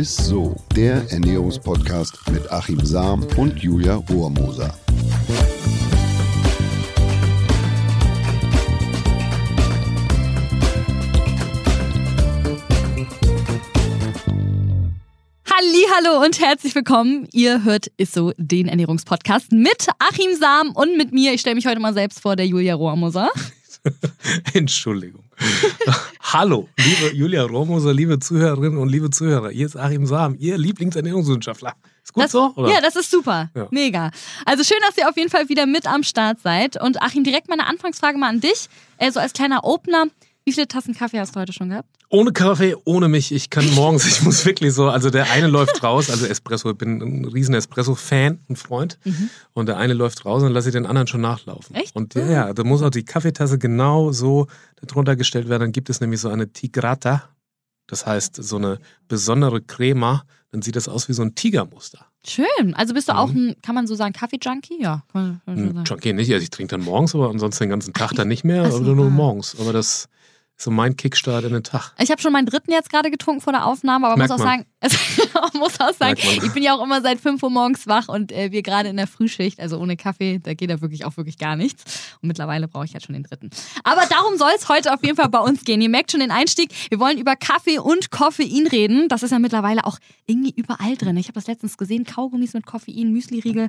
ist so, der Ernährungspodcast mit Achim Sam und Julia Rohrmoser. Hallo und herzlich willkommen. Ihr hört Isso, den Ernährungspodcast mit Achim Sam und mit mir. Ich stelle mich heute mal selbst vor, der Julia Rohrmoser. Entschuldigung. Hallo, liebe Julia Rohrmoser, liebe Zuhörerinnen und liebe Zuhörer. Hier ist Achim Sam, Ihr Lieblingsernährungswissenschaftler. Ist gut das, so? Oder? Ja, das ist super. Ja. Mega. Also schön, dass ihr auf jeden Fall wieder mit am Start seid. Und Achim, direkt meine Anfangsfrage mal an dich. So als kleiner Opener. Wie viele Tassen Kaffee hast du heute schon gehabt? Ohne Kaffee, ohne mich. Ich kann morgens, ich muss wirklich so, also der eine läuft raus, also Espresso, ich bin ein riesen Espresso-Fan, ein Freund. Mhm. Und der eine läuft raus und lasse ich den anderen schon nachlaufen. Echt? Und ja, ja, da muss auch die Kaffeetasse genau so darunter gestellt werden. Dann gibt es nämlich so eine Tigrata, das heißt so eine besondere Crema. Dann sieht das aus wie so ein Tigermuster. Schön. Also bist du auch mhm. ein, kann man so sagen, Kaffee-Junkie? Ja. Kann man, kann hm, Junkie nicht. Also ich trinke dann morgens, aber ansonsten den ganzen Tag dann nicht mehr, Ach, oder nur ah. morgens. Aber das so mein Kickstart in den Tag. Ich habe schon meinen dritten jetzt gerade getrunken vor der Aufnahme, aber Merkt muss auch man. sagen, muss auch sagen, ich bin ja auch immer seit 5 Uhr morgens wach und äh, wir gerade in der Frühschicht, also ohne Kaffee, da geht da wirklich auch wirklich gar nichts. Und mittlerweile brauche ich halt schon den dritten. Aber darum soll es heute auf jeden Fall bei uns gehen. Ihr merkt schon den Einstieg. Wir wollen über Kaffee und Koffein reden. Das ist ja mittlerweile auch irgendwie überall drin. Ich habe das letztens gesehen, Kaugummis mit Koffein, Müsli-Riegel.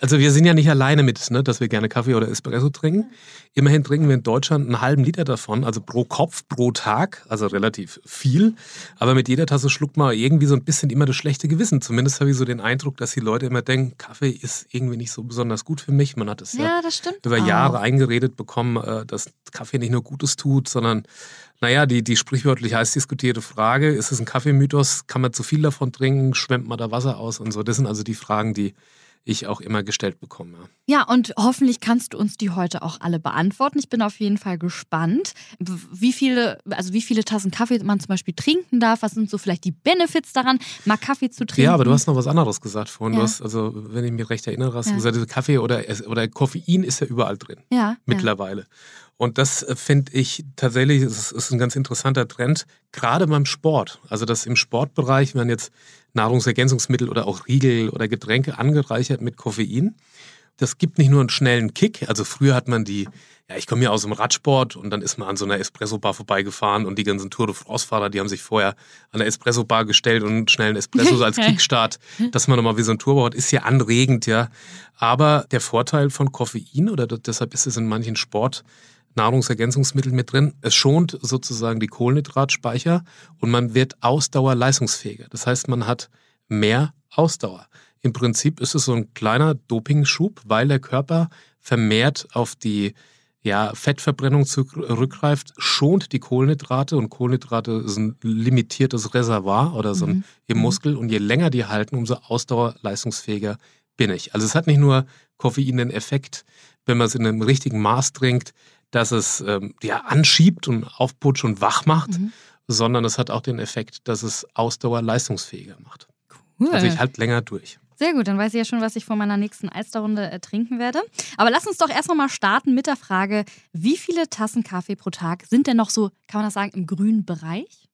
Also wir sind ja nicht alleine mit, ne, dass wir gerne Kaffee oder Espresso trinken. Immerhin trinken wir in Deutschland einen halben Liter davon, also pro Kopf, pro Tag, also relativ viel. Aber mit jeder Tasse schluckt man irgendwie so ein bisschen immer das schlechte Gewissen. Zumindest habe ich so den Eindruck, dass die Leute immer denken, Kaffee ist irgendwie nicht so besonders gut für mich. Man hat es ja, ja über Jahre eingeredet bekommen, äh, dass Kaffee nicht nur Gutes tut, sondern naja, die, die sprichwörtlich heiß diskutierte Frage, ist es ein Kaffeemythos? Kann man zu viel davon trinken? Schwemmt man da Wasser aus und so? Das sind also die Fragen, die ich auch immer gestellt bekomme. Ja, und hoffentlich kannst du uns die heute auch alle beantworten. Ich bin auf jeden Fall gespannt, wie viele, also wie viele Tassen Kaffee man zum Beispiel trinken darf. Was sind so vielleicht die Benefits daran, mal Kaffee zu trinken? Ja, aber du hast noch was anderes gesagt vorhin. Ja. Hast, also, wenn ich mich recht erinnere, hast du ja. gesagt, Kaffee oder, oder Koffein ist ja überall drin. Ja. Mittlerweile. Ja. Und das äh, finde ich tatsächlich, ist, ist ein ganz interessanter Trend, gerade beim Sport. Also, dass im Sportbereich werden jetzt Nahrungsergänzungsmittel oder auch Riegel oder Getränke angereichert mit Koffein. Das gibt nicht nur einen schnellen Kick. Also früher hat man die, ja, ich komme ja aus dem Radsport und dann ist man an so einer Espresso-Bar vorbeigefahren und die ganzen Tour de France-Fahrer, die haben sich vorher an der Espresso-Bar gestellt und einen Espresso als Kickstart, dass man nochmal wie so ein Turbo hat, ist ja anregend, ja. Aber der Vorteil von Koffein, oder deshalb ist es in manchen Sport Nahrungsergänzungsmittel mit drin. Es schont sozusagen die Kohlenhydratspeicher und man wird ausdauerleistungsfähiger. Das heißt, man hat mehr Ausdauer. Im Prinzip ist es so ein kleiner Dopingschub, weil der Körper vermehrt auf die ja, Fettverbrennung zurückgreift, schont die Kohlenhydrate und Kohlenhydrate sind ein limitiertes Reservoir oder so ein, mhm. im mhm. Muskel und je länger die halten, umso ausdauerleistungsfähiger bin ich. Also es hat nicht nur Koffein den Effekt, wenn man es in einem richtigen Maß trinkt, dass es ähm, ja, anschiebt und aufputscht und wach macht, mhm. sondern es hat auch den Effekt, dass es Ausdauer leistungsfähiger macht. Cool. Also ich halte länger durch. Sehr gut, dann weiß ich ja schon, was ich vor meiner nächsten Alsterrunde äh, trinken werde. Aber lass uns doch erstmal mal starten mit der Frage, wie viele Tassen Kaffee pro Tag sind denn noch so, kann man das sagen, im grünen Bereich?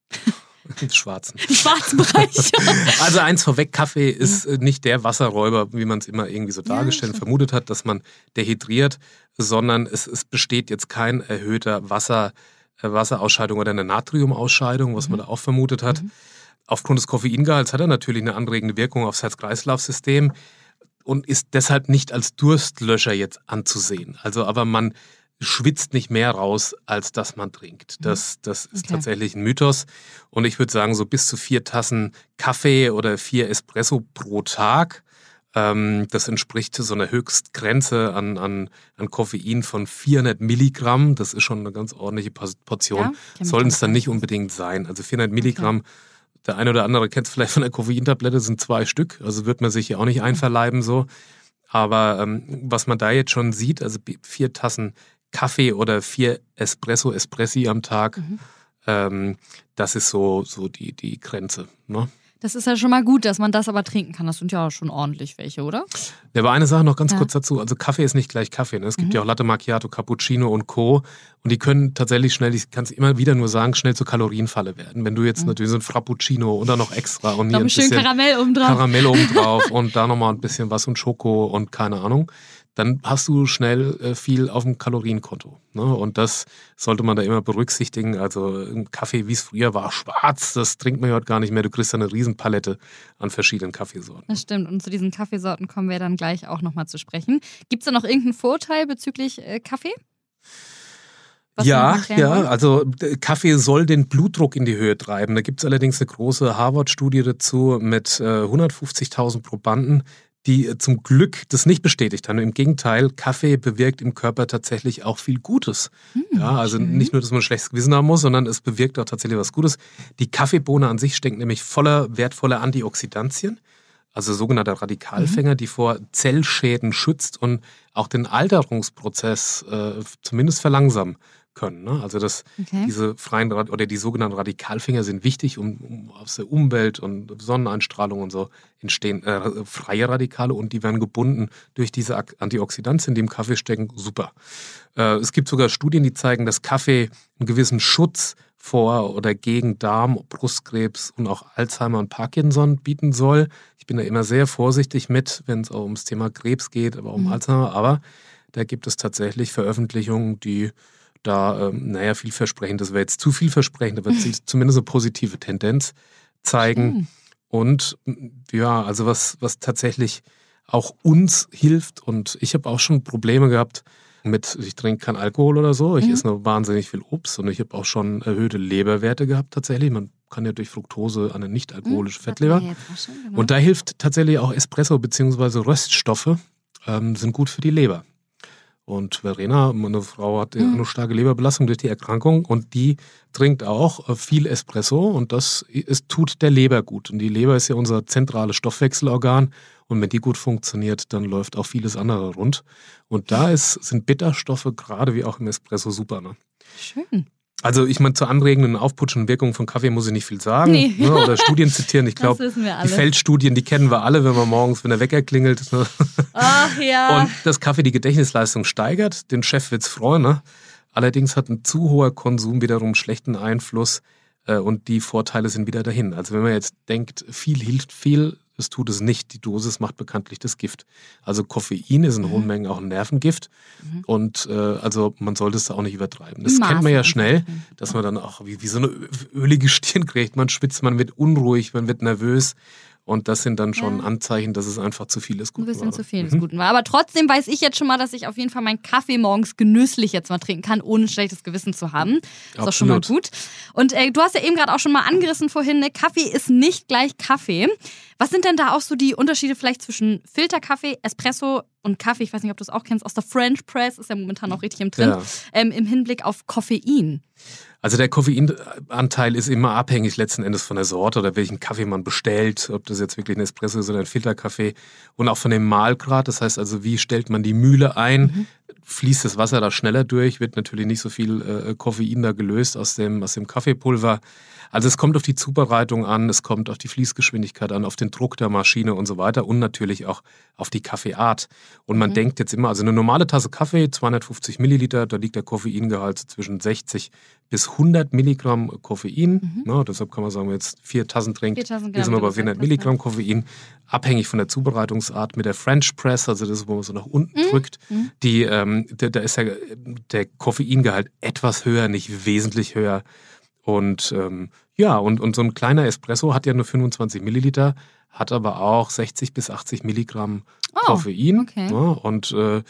Schwarzen. Im schwarzen Bereich. also eins vorweg, Kaffee ist äh, nicht der Wasserräuber, wie man es immer irgendwie so dargestellt, ja, vermutet hat, dass man dehydriert, sondern es, es besteht jetzt kein erhöhter Wasser, äh, Wasserausscheidung oder eine Natriumausscheidung, was mhm. man da auch vermutet hat. Mhm. Aufgrund des Koffeingehalts hat er natürlich eine anregende Wirkung aufs Herz-Kreislauf-System und ist deshalb nicht als Durstlöscher jetzt anzusehen. Also aber man schwitzt nicht mehr raus, als dass man trinkt. Mhm. Das, das ist okay. tatsächlich ein Mythos. Und ich würde sagen, so bis zu vier Tassen Kaffee oder vier Espresso pro Tag. Ähm, das entspricht so einer Höchstgrenze an, an, an Koffein von 400 Milligramm. Das ist schon eine ganz ordentliche Portion. Ja, Sollten es dann nicht unbedingt sein. Also 400 Milligramm. Okay. Der eine oder andere kennt es vielleicht von der Koffeintablette, sind zwei Stück. Also wird man sich ja auch nicht einverleiben so. Aber ähm, was man da jetzt schon sieht, also vier Tassen Kaffee oder vier Espresso, Espressi am Tag. Mhm. Ähm, das ist so, so die, die Grenze. Ne? Das ist ja schon mal gut, dass man das aber trinken kann. Das sind ja schon ordentlich welche, oder? Ja, aber eine Sache noch ganz ja. kurz dazu. Also Kaffee ist nicht gleich Kaffee. Ne? Es gibt mhm. ja auch Latte Macchiato, Cappuccino und Co. Und die können tatsächlich schnell, ich kann es immer wieder nur sagen, schnell zur Kalorienfalle werden. Wenn du jetzt mhm. natürlich so ein Frappuccino und dann noch extra und hier ein bisschen Karamell obendrauf. Karamell obendrauf und da nochmal ein bisschen was und Schoko und keine Ahnung dann hast du schnell äh, viel auf dem Kalorienkonto. Ne? Und das sollte man da immer berücksichtigen. Also ein Kaffee, wie es früher war, schwarz, das trinkt man ja heute gar nicht mehr. Du kriegst eine Riesenpalette an verschiedenen Kaffeesorten. Das stimmt. Und zu diesen Kaffeesorten kommen wir dann gleich auch nochmal zu sprechen. Gibt es da noch irgendeinen Vorteil bezüglich äh, Kaffee? Was ja, ja, also Kaffee soll den Blutdruck in die Höhe treiben. Da gibt es allerdings eine große Harvard-Studie dazu mit äh, 150.000 Probanden, die äh, zum Glück das nicht bestätigt haben. Im Gegenteil, Kaffee bewirkt im Körper tatsächlich auch viel Gutes. Hm, ja, also schön. nicht nur, dass man ein schlechtes Gewissen haben muss, sondern es bewirkt auch tatsächlich was Gutes. Die Kaffeebohne an sich steckt nämlich voller wertvoller Antioxidantien, also sogenannter Radikalfänger, mhm. die vor Zellschäden schützt und auch den Alterungsprozess äh, zumindest verlangsamen können. Ne? Also das, okay. diese freien oder die sogenannten Radikalfinger sind wichtig, um, um, aus der Umwelt und Sonneneinstrahlung und so entstehen äh, freie Radikale und die werden gebunden durch diese Antioxidantien, die im Kaffee stecken. Super. Äh, es gibt sogar Studien, die zeigen, dass Kaffee einen gewissen Schutz vor oder gegen Darm, Brustkrebs und auch Alzheimer und Parkinson bieten soll. Ich bin da immer sehr vorsichtig mit, wenn es auch ums Thema Krebs geht, aber auch um mhm. Alzheimer. Aber da gibt es tatsächlich Veröffentlichungen, die da, ähm, naja, vielversprechend, das wäre jetzt zu vielversprechend, aber zumindest eine positive Tendenz zeigen. Mhm. Und ja, also was, was tatsächlich auch uns hilft und ich habe auch schon Probleme gehabt mit, ich trinke keinen Alkohol oder so, ich mhm. esse nur wahnsinnig viel Obst und ich habe auch schon erhöhte Leberwerte gehabt tatsächlich. Man kann ja durch Fructose eine nicht alkoholische mhm, Fettleber. Schon, genau. Und da hilft tatsächlich auch Espresso bzw. Röststoffe ähm, sind gut für die Leber. Und Verena, meine Frau, hat mhm. eine starke Leberbelastung durch die Erkrankung und die trinkt auch äh, viel Espresso und das ist, tut der Leber gut. Und die Leber ist ja unser zentrales Stoffwechselorgan und wenn die gut funktioniert, dann läuft auch vieles andere rund. Und da ist, sind Bitterstoffe gerade wie auch im Espresso super. Ne? Schön. Also ich meine, zur anregenden, aufputschenden Wirkung von Kaffee muss ich nicht viel sagen. Nee. Ne, oder Studien zitieren. Ich glaube, die Feldstudien, die kennen wir alle, wenn man morgens, wenn der Wecker klingelt. Ne? Ach ja. Und dass Kaffee die Gedächtnisleistung steigert, den Chef wird's freuen. Ne? Allerdings hat ein zu hoher Konsum wiederum schlechten Einfluss äh, und die Vorteile sind wieder dahin. Also wenn man jetzt denkt, viel hilft viel, es tut es nicht. Die Dosis macht bekanntlich das Gift. Also Koffein ist in hohen mhm. Mengen auch ein Nervengift. Mhm. Und äh, also man sollte es da auch nicht übertreiben. Das kennt man ja schnell, dass man dann auch wie, wie so eine ölige Stirn kriegt. Man schwitzt, man wird unruhig, man wird nervös. Und das sind dann schon ja. Anzeichen, dass es einfach zu viel ist. Guten Ein bisschen war. zu viel des mhm. Guten war. Aber trotzdem weiß ich jetzt schon mal, dass ich auf jeden Fall meinen Kaffee morgens genüsslich jetzt mal trinken kann, ohne ein schlechtes Gewissen zu haben. Ist Absolut. auch schon mal gut. Und äh, du hast ja eben gerade auch schon mal angerissen vorhin, ne? Kaffee ist nicht gleich Kaffee. Was sind denn da auch so die Unterschiede vielleicht zwischen Filterkaffee, Espresso und Kaffee? Ich weiß nicht, ob du es auch kennst, aus der French Press, ist ja momentan auch richtig im Trend, ja. ähm, im Hinblick auf Koffein. Also der Koffeinanteil ist immer abhängig letzten Endes von der Sorte oder welchen Kaffee man bestellt, ob das jetzt wirklich ein Espresso ist oder ein Filterkaffee und auch von dem Mahlgrad. Das heißt also, wie stellt man die Mühle ein? Mhm. Fließt das Wasser da schneller durch? Wird natürlich nicht so viel äh, Koffein da gelöst aus dem, aus dem Kaffeepulver. Also es kommt auf die Zubereitung an, es kommt auf die Fließgeschwindigkeit an, auf den Druck der Maschine und so weiter und natürlich auch auf die Kaffeeart. Und man mhm. denkt jetzt immer, also eine normale Tasse Kaffee, 250 Milliliter, da liegt der Koffeingehalt zwischen 60 bis 100 Milligramm Koffein. Mhm. Ja, deshalb kann man sagen, wenn jetzt vier Tassen trinkt, vier Tassen Gramm, sind wir bei 400 Milligramm Koffein. Abhängig von der Zubereitungsart mit der French Press, also das ist, wo man so nach unten mhm. drückt, mhm. die, ähm, da, da ist ja der Koffeingehalt etwas höher, nicht wesentlich höher. Und ähm, ja, und, und so ein kleiner Espresso hat ja nur 25 Milliliter, hat aber auch 60 bis 80 Milligramm oh, Koffein. Okay. Ja, und äh,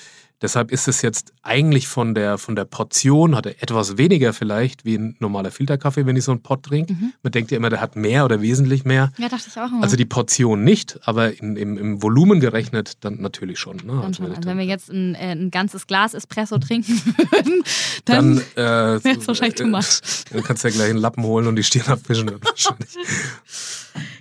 Deshalb ist es jetzt eigentlich von der, von der Portion, hat er etwas weniger vielleicht wie ein normaler Filterkaffee, wenn ich so einen Pott trinke. Mhm. Man denkt ja immer, der hat mehr oder wesentlich mehr. Ja, dachte ich auch immer. Also die Portion nicht, aber in, im, im Volumen gerechnet dann natürlich schon. Ne? Dann also, schon. also wenn wir jetzt ein, äh, ein ganzes Glas Espresso trinken würden, dann, dann äh, wäre es wahrscheinlich too much. Dann kannst du ja gleich einen Lappen holen und die Stirn abwischen. wahrscheinlich.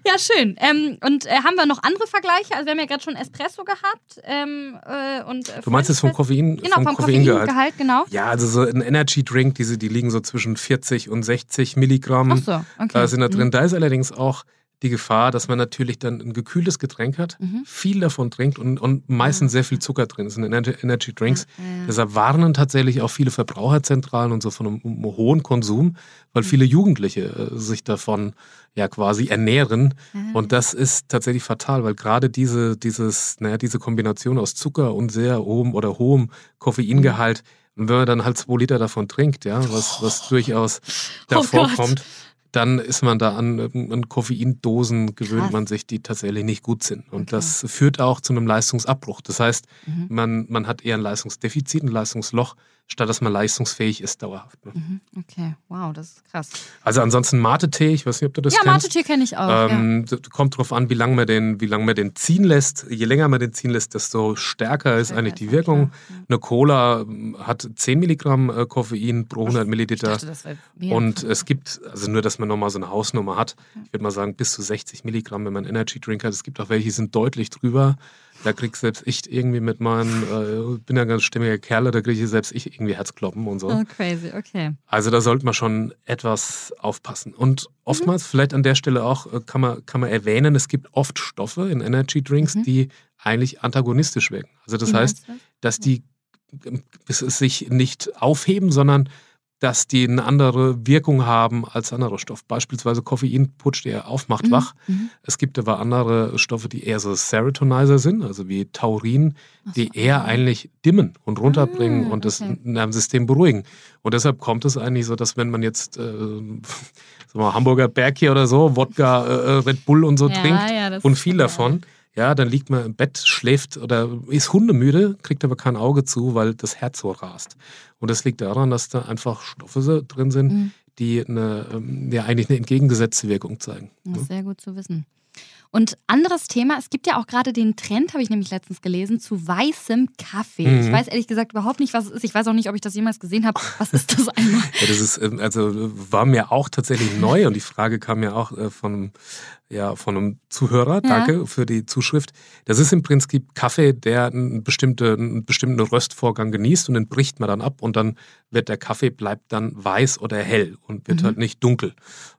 Ja, schön. Ähm, und äh, haben wir noch andere Vergleiche? Also wir haben ja gerade schon Espresso gehabt. Ähm, äh, und, äh, du meinst jetzt vom Koffein? Genau, vom, vom Koffeingehalt. Koffeingehalt, genau. Ja, also so ein Energy Drink, diese, die liegen so zwischen 40 und 60 Milligramm. Ach so, okay. Äh, sind da drin. Mhm. Da ist allerdings auch die Gefahr, dass man natürlich dann ein gekühltes Getränk hat, mhm. viel davon trinkt und, und meistens sehr viel Zucker drin ist in Energy Drinks. Ja, ja. Deshalb warnen tatsächlich auch viele Verbraucherzentralen und so von einem, hohen Konsum, weil mhm. viele Jugendliche äh, sich davon ja quasi ernähren. Mhm. Und das ist tatsächlich fatal, weil gerade diese, dieses, naja, diese Kombination aus Zucker und sehr hohem oder hohem Koffeingehalt, und wenn man dann halt zwei Liter davon trinkt, ja, was, was durchaus davor oh kommt, dann ist man da an, an Koffeindosen gewöhnt Krass. man sich, die tatsächlich nicht gut sind. Und okay. das führt auch zu einem Leistungsabbruch. Das heißt, mhm. man, man hat eher ein Leistungsdefizit, ein Leistungsloch statt dass man leistungsfähig ist dauerhaft. Ne? Mhm. Okay, wow, das ist krass. Also ansonsten Mate-Tee, ich weiß nicht, ob du das ja, kennst. Ja, Mate-Tee kenne ich auch. Ähm, ja. Kommt drauf an, wie lange man, den, wie lange man den ziehen lässt. Je länger man den ziehen lässt, desto stärker ist eigentlich die Wirkung. Ja. Eine Cola ähm, hat 10 Milligramm äh, Koffein pro 100 Milliliter. Dachte, Und es gibt, also nur, dass man nochmal so eine Hausnummer hat, ich würde mal sagen, bis zu 60 Milligramm, wenn man Energy Drink hat. Es gibt auch welche, die sind deutlich drüber. Da krieg selbst ich irgendwie mit meinem, äh, bin ja ganz stimmiger Kerl, da kriege ich selbst ich irgendwie Herzkloppen und so. Oh, crazy, okay. Also da sollte man schon etwas aufpassen. Und oftmals, mhm. vielleicht an der Stelle auch, äh, kann man, kann man erwähnen, es gibt oft Stoffe in Energy Drinks, mhm. die eigentlich antagonistisch wirken. Also das Wie heißt, dass die sich nicht aufheben, sondern dass die eine andere Wirkung haben als andere Stoffe. Beispielsweise Koffein putscht eher aufmacht mhm. wach. Mhm. Es gibt aber andere Stoffe, die eher so Serotonizer sind, also wie Taurin, so. die eher eigentlich dimmen und runterbringen ah, und das Nervensystem beruhigen. Und deshalb kommt es eigentlich so, dass wenn man jetzt äh, mal, Hamburger Berg hier oder so, Wodka, äh, äh Red Bull und so ja, trinkt ja, und viel davon, ja, dann liegt man im Bett, schläft oder ist hundemüde, kriegt aber kein Auge zu, weil das Herz so rast. Und das liegt daran, dass da einfach Stoffe drin sind, mhm. die eine, ähm, ja, eigentlich eine entgegengesetzte Wirkung zeigen. Das ist sehr gut zu wissen. Und anderes Thema, es gibt ja auch gerade den Trend, habe ich nämlich letztens gelesen, zu weißem Kaffee. Mhm. Ich weiß ehrlich gesagt überhaupt nicht, was es ist. Ich weiß auch nicht, ob ich das jemals gesehen habe. Was ist das einmal? ja, das ist, ähm, also war mir auch tatsächlich neu und die Frage kam ja auch äh, von ja, von einem Zuhörer. Danke ja. für die Zuschrift. Das ist im Prinzip Kaffee, der einen, bestimmte, einen bestimmten Röstvorgang genießt und den bricht man dann ab und dann wird der Kaffee bleibt dann weiß oder hell und wird mhm. halt nicht dunkel.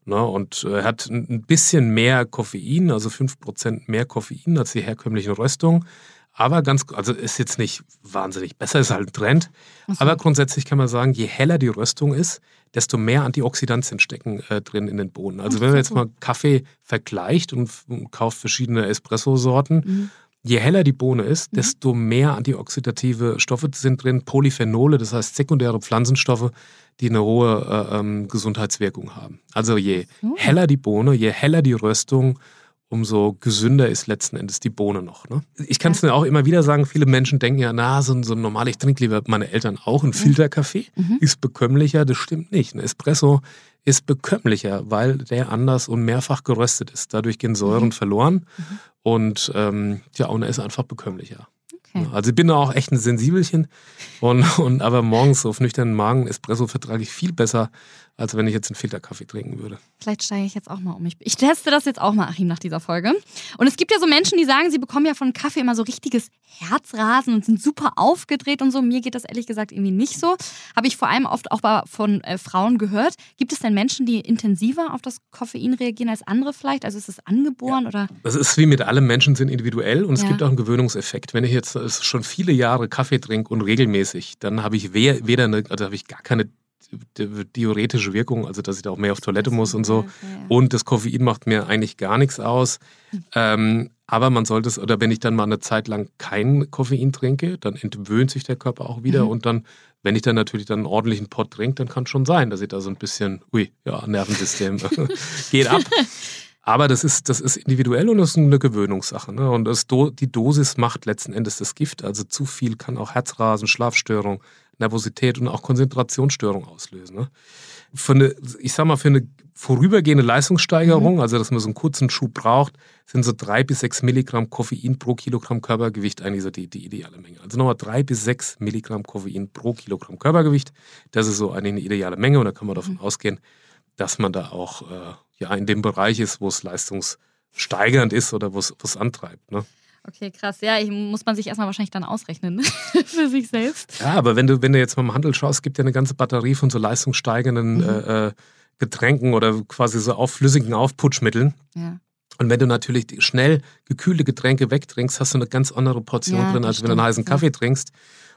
Ne? Und äh, hat ein bisschen mehr Koffein, also 5% mehr Koffein als die herkömmlichen Röstungen. Aber ganz, also ist jetzt nicht wahnsinnig besser, ist halt ein Trend. So. Aber grundsätzlich kann man sagen, je heller die Röstung ist, desto mehr Antioxidantien stecken äh, drin in den Bohnen. Also wenn man jetzt mal Kaffee vergleicht und, und kauft verschiedene Espresso-Sorten, mhm. je heller die Bohne ist, mhm. desto mehr antioxidative Stoffe sind drin, Polyphenole, das heißt sekundäre Pflanzenstoffe, die eine hohe äh, ähm, Gesundheitswirkung haben. Also je so. heller die Bohne, je heller die Röstung, umso gesünder ist letzten Endes die Bohne noch. Ne? Ich kann es ja. auch immer wieder sagen, viele Menschen denken ja, na, so, so normal, ich trinke lieber meine Eltern auch einen Filterkaffee, mhm. ist bekömmlicher, das stimmt nicht. Ein Espresso ist bekömmlicher, weil der anders und mehrfach geröstet ist. Dadurch gehen Säuren mhm. verloren mhm. und ähm, ja, und er ist einfach bekömmlicher. Okay. Also ich bin da auch echt ein Sensibelchen und, und aber morgens auf nüchternen Magen Espresso vertrage ich viel besser als wenn ich jetzt einen Filterkaffee trinken würde. Vielleicht steige ich jetzt auch mal um. Ich, ich teste das jetzt auch mal, Achim, nach dieser Folge. Und es gibt ja so Menschen, die sagen, sie bekommen ja von Kaffee immer so richtiges Herzrasen und sind super aufgedreht und so. Mir geht das ehrlich gesagt irgendwie nicht so. Habe ich vor allem oft auch von äh, Frauen gehört. Gibt es denn Menschen, die intensiver auf das Koffein reagieren als andere vielleicht? Also ist es angeboren ja. oder? Das ist wie mit allem Menschen sind individuell und es ja. gibt auch einen Gewöhnungseffekt. Wenn ich jetzt schon viele Jahre Kaffee trinke und regelmäßig, dann habe ich weder eine, also habe ich gar keine diuretische Wirkung, also dass ich da auch mehr auf Toilette muss und so. Und das Koffein macht mir eigentlich gar nichts aus. Ähm, aber man sollte es, oder wenn ich dann mal eine Zeit lang kein Koffein trinke, dann entwöhnt sich der Körper auch wieder. Mhm. Und dann, wenn ich dann natürlich dann einen ordentlichen Pot trinke, dann kann es schon sein, dass ich da so ein bisschen, ui, ja, Nervensystem geht ab. Aber das ist, das ist individuell und das ist eine Gewöhnungssache. Ne? Und das, die Dosis macht letzten Endes das Gift. Also zu viel kann auch Herzrasen, Schlafstörung, Nervosität und auch Konzentrationsstörung auslösen. Ne? Für eine, ich sag mal, für eine vorübergehende Leistungssteigerung, mhm. also dass man so einen kurzen Schub braucht, sind so drei bis sechs Milligramm Koffein pro Kilogramm Körpergewicht eigentlich so die, die ideale Menge. Also nochmal drei bis sechs Milligramm Koffein pro Kilogramm Körpergewicht. Das ist so eine ideale Menge und da kann man davon mhm. ausgehen, dass man da auch äh, ja, in dem Bereich ist, wo es leistungssteigernd ist oder wo es antreibt. Ne? Okay, krass. Ja, ich, muss man sich erstmal wahrscheinlich dann ausrechnen für sich selbst. Ja, aber wenn du, wenn du jetzt mal im Handel schaust, gibt ja eine ganze Batterie von so leistungssteigenden mhm. äh, äh Getränken oder quasi so auf flüssigen Aufputschmitteln. Ja. Und wenn du natürlich schnell gekühlte Getränke wegtrinkst, hast du eine ganz andere Portion ja, drin, als wenn du einen heißen Kaffee ja. trinkst.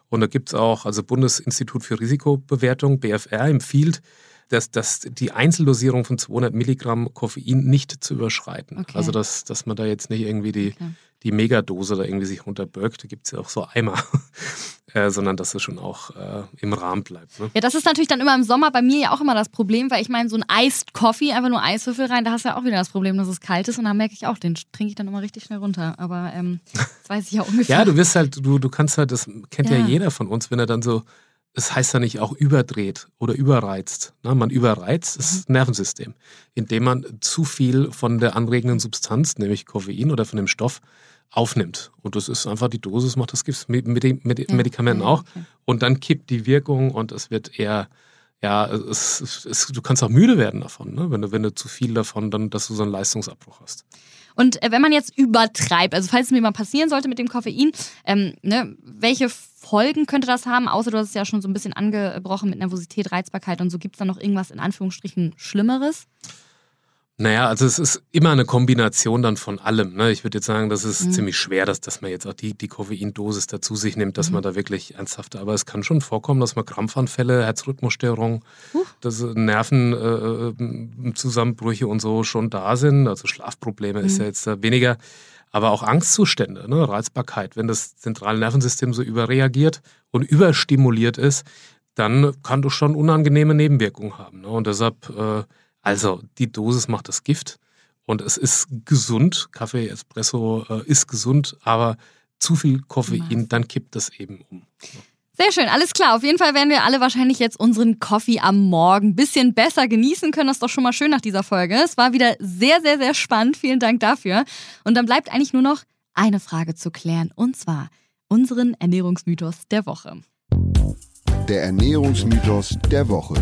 Und da gibt es auch, also Bundesinstitut für Risikobewertung, BFR, empfiehlt, dass, dass die Einzeldosierung von 200 Milligramm Koffein nicht zu überschreiten. Okay. Also dass, dass man da jetzt nicht irgendwie die, okay. Die Megadose da irgendwie sich runterbirgt. Da gibt es ja auch so Eimer. äh, sondern dass es schon auch äh, im Rahmen bleibt. Ne? Ja, das ist natürlich dann immer im Sommer bei mir ja auch immer das Problem, weil ich meine, so ein Iced Coffee, einfach nur Eiswürfel rein, da hast du ja auch wieder das Problem, dass es kalt ist und da merke ich auch, den trinke ich dann immer richtig schnell runter. Aber ähm, das weiß ich ja ungefähr. ja, du wirst halt, du, du kannst halt, das kennt ja. ja jeder von uns, wenn er dann so es heißt ja nicht auch überdreht oder überreizt. Ne? Man überreizt das mhm. Nervensystem, indem man zu viel von der anregenden Substanz, nämlich Koffein oder von dem Stoff, aufnimmt. Und das ist einfach die Dosis, macht das Gift mit, mit den Medikamenten ja, auch. Okay. Und dann kippt die Wirkung und es wird eher, ja, es, es, du kannst auch müde werden davon, ne? wenn, du, wenn du zu viel davon, dann, dass du so einen Leistungsabbruch hast. Und äh, wenn man jetzt übertreibt, also falls es mir mal passieren sollte mit dem Koffein, ähm, ne, welche Folgen könnte das haben? Außer du hast es ja schon so ein bisschen angebrochen mit Nervosität, Reizbarkeit und so. Gibt es da noch irgendwas in Anführungsstrichen Schlimmeres? Naja, also es ist immer eine Kombination dann von allem. Ne? Ich würde jetzt sagen, das ist mhm. ziemlich schwer, dass, dass man jetzt auch die, die Koffeindosis dazu sich nimmt, dass mhm. man da wirklich ernsthaft, aber es kann schon vorkommen, dass man Krampfanfälle, Herzrhythmusstörungen, uh. dass Nervenzusammenbrüche äh, und so schon da sind. Also Schlafprobleme mhm. ist ja jetzt weniger, aber auch Angstzustände, ne? Reizbarkeit. Wenn das zentrale Nervensystem so überreagiert und überstimuliert ist, dann kann du schon unangenehme Nebenwirkungen haben. Ne? Und deshalb äh, also die Dosis macht das Gift und es ist gesund. Kaffee, Espresso äh, ist gesund, aber zu viel Koffein, dann kippt das eben um. Sehr schön, alles klar. Auf jeden Fall werden wir alle wahrscheinlich jetzt unseren Kaffee am Morgen ein bisschen besser genießen können. Das ist doch schon mal schön nach dieser Folge. Es war wieder sehr, sehr, sehr spannend. Vielen Dank dafür. Und dann bleibt eigentlich nur noch eine Frage zu klären. Und zwar unseren Ernährungsmythos der Woche. Der Ernährungsmythos der Woche.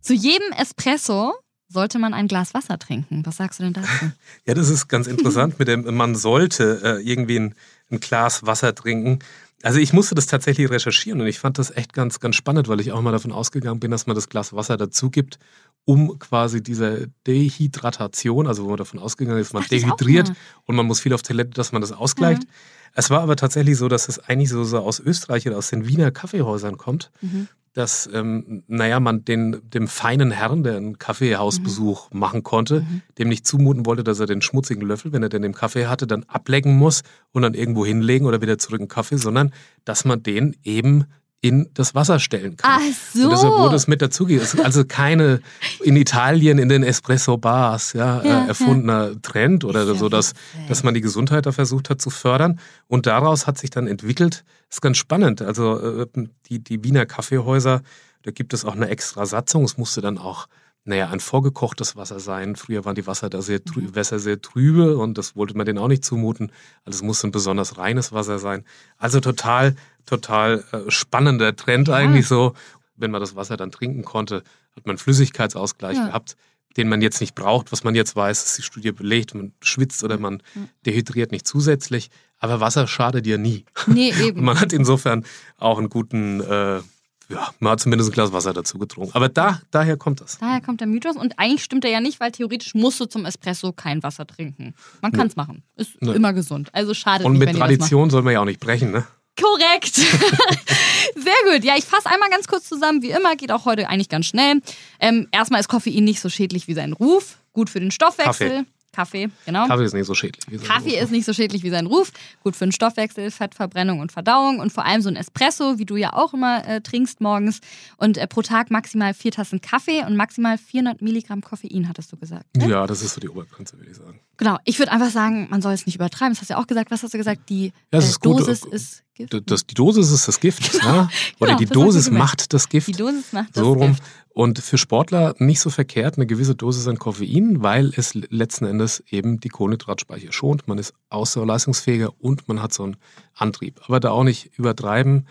Zu jedem Espresso sollte man ein Glas Wasser trinken. Was sagst du denn dazu? Ja, das ist ganz interessant mit dem, man sollte äh, irgendwie ein, ein, Glas Wasser trinken. Also ich musste das tatsächlich recherchieren und ich fand das echt ganz, ganz spannend, weil ich auch mal davon ausgegangen bin, dass man das Glas Wasser dazu gibt, um quasi diese Dehydratation, also wo man davon ausgegangen ist, man dehydriert und man muss viel auf Toilette, dass man das ausgleicht. Ja. Es war aber tatsächlich so, dass es eigentlich so, so aus Österreich oder aus den Wiener Kaffeehäusern kommt. Mhm dass, ähm, naja, man den, dem feinen Herrn, der einen Kaffeehausbesuch mhm. machen konnte, mhm. dem nicht zumuten wollte, dass er den schmutzigen Löffel, wenn er den im Kaffee hatte, dann ablecken muss und dann irgendwo hinlegen oder wieder zurück in den Kaffee, sondern dass man den eben in das Wasser stellen kann. Ach so. Und deshalb wurde es mit dazugegeben. Also keine in Italien in den Espresso-Bars ja, ja, äh, erfundener ja. Trend oder so, dass, dass man die Gesundheit da versucht hat zu fördern. Und daraus hat sich dann entwickelt, ist ganz spannend. Also äh, die, die Wiener Kaffeehäuser, da gibt es auch eine extra Satzung. Es musste dann auch naja, ein vorgekochtes Wasser sein. Früher waren die Wasser da sehr trü mhm. Wässer sehr trübe und das wollte man denen auch nicht zumuten. Also es musste ein besonders reines Wasser sein. Also total, total äh, spannender Trend ja. eigentlich so. Wenn man das Wasser dann trinken konnte, hat man Flüssigkeitsausgleich ja. gehabt, den man jetzt nicht braucht. Was man jetzt weiß, ist die Studie belegt. Man schwitzt oder man dehydriert nicht zusätzlich. Aber Wasser schadet ja nie. Nee, eben. Und man hat insofern auch einen guten äh, ja, man hat zumindest ein Glas Wasser dazu getrunken. Aber da, daher kommt das. Daher kommt der Mythos. Und eigentlich stimmt er ja nicht, weil theoretisch musst du zum Espresso kein Wasser trinken. Man kann es machen. Ist Nö. immer gesund. Also schade. Und nicht, mit Tradition soll man ja auch nicht brechen, ne? Korrekt. Sehr gut. Ja, ich fasse einmal ganz kurz zusammen. Wie immer, geht auch heute eigentlich ganz schnell. Ähm, erstmal ist Koffein nicht so schädlich wie sein Ruf. Gut für den Stoffwechsel. Kaffee. Kaffee, genau. Kaffee ist nicht so schädlich. Wie sein Kaffee Ruf. ist nicht so schädlich wie sein Ruf. Gut für den Stoffwechsel, Fettverbrennung und Verdauung und vor allem so ein Espresso, wie du ja auch immer äh, trinkst morgens. Und äh, pro Tag maximal vier Tassen Kaffee und maximal 400 Milligramm Koffein, hattest du gesagt. Ne? Ja, das ist so die Obergrenze, würde ich sagen. Genau, ich würde einfach sagen, man soll es nicht übertreiben. Das hast du ja auch gesagt. Was hast du gesagt? Die ja, äh, Dosis gut. ist Gift. Das, die Dosis ist das Gift. ja? Oder genau, die Dosis macht das Gift. Die Dosis macht das so rum. Gift. Und für Sportler nicht so verkehrt eine gewisse Dosis an Koffein, weil es letzten Endes eben die Kohlenhydratspeicher schont. Man ist ausdauerleistungsfähiger und man hat so einen Antrieb. Aber da auch nicht übertreiben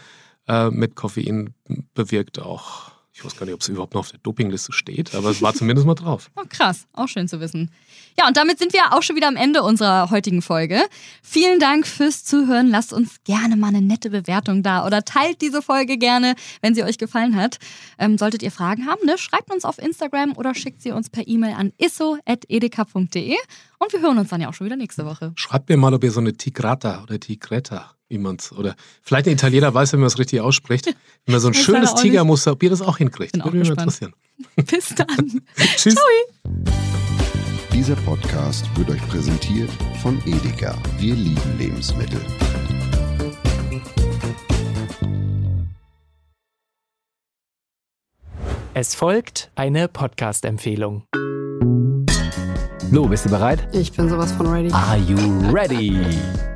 äh, mit Koffein bewirkt auch Ich weiß gar nicht, ob es überhaupt noch auf der Dopingliste steht, aber es war zumindest mal drauf. Oh, krass, auch schön zu wissen. Ja, und damit sind wir auch schon wieder am Ende unserer heutigen Folge. Vielen Dank fürs Zuhören. Lasst uns gerne mal eine nette Bewertung da oder teilt diese Folge gerne, wenn sie euch gefallen hat. Ähm, solltet ihr Fragen haben, ne, schreibt uns auf Instagram oder schickt sie uns per E-Mail an isso.edeka.de und wir hören uns dann ja auch schon wieder nächste Woche. Schreibt mir mal, ob ihr so eine Tigrata oder Tigretta wie man es, oder vielleicht ein Italiener weiß, wenn man es richtig ausspricht, wenn man so ein schönes Tigermuster, ob ihr das auch hinkriegt. Bin Würde mich interessieren. Bis dann. Tschüss. Ciao. Dieser Podcast wird euch präsentiert von Edeka. Wir lieben Lebensmittel. Es folgt eine Podcast-Empfehlung. Lo, bist du bereit? Ich bin sowas von ready. Are you ready?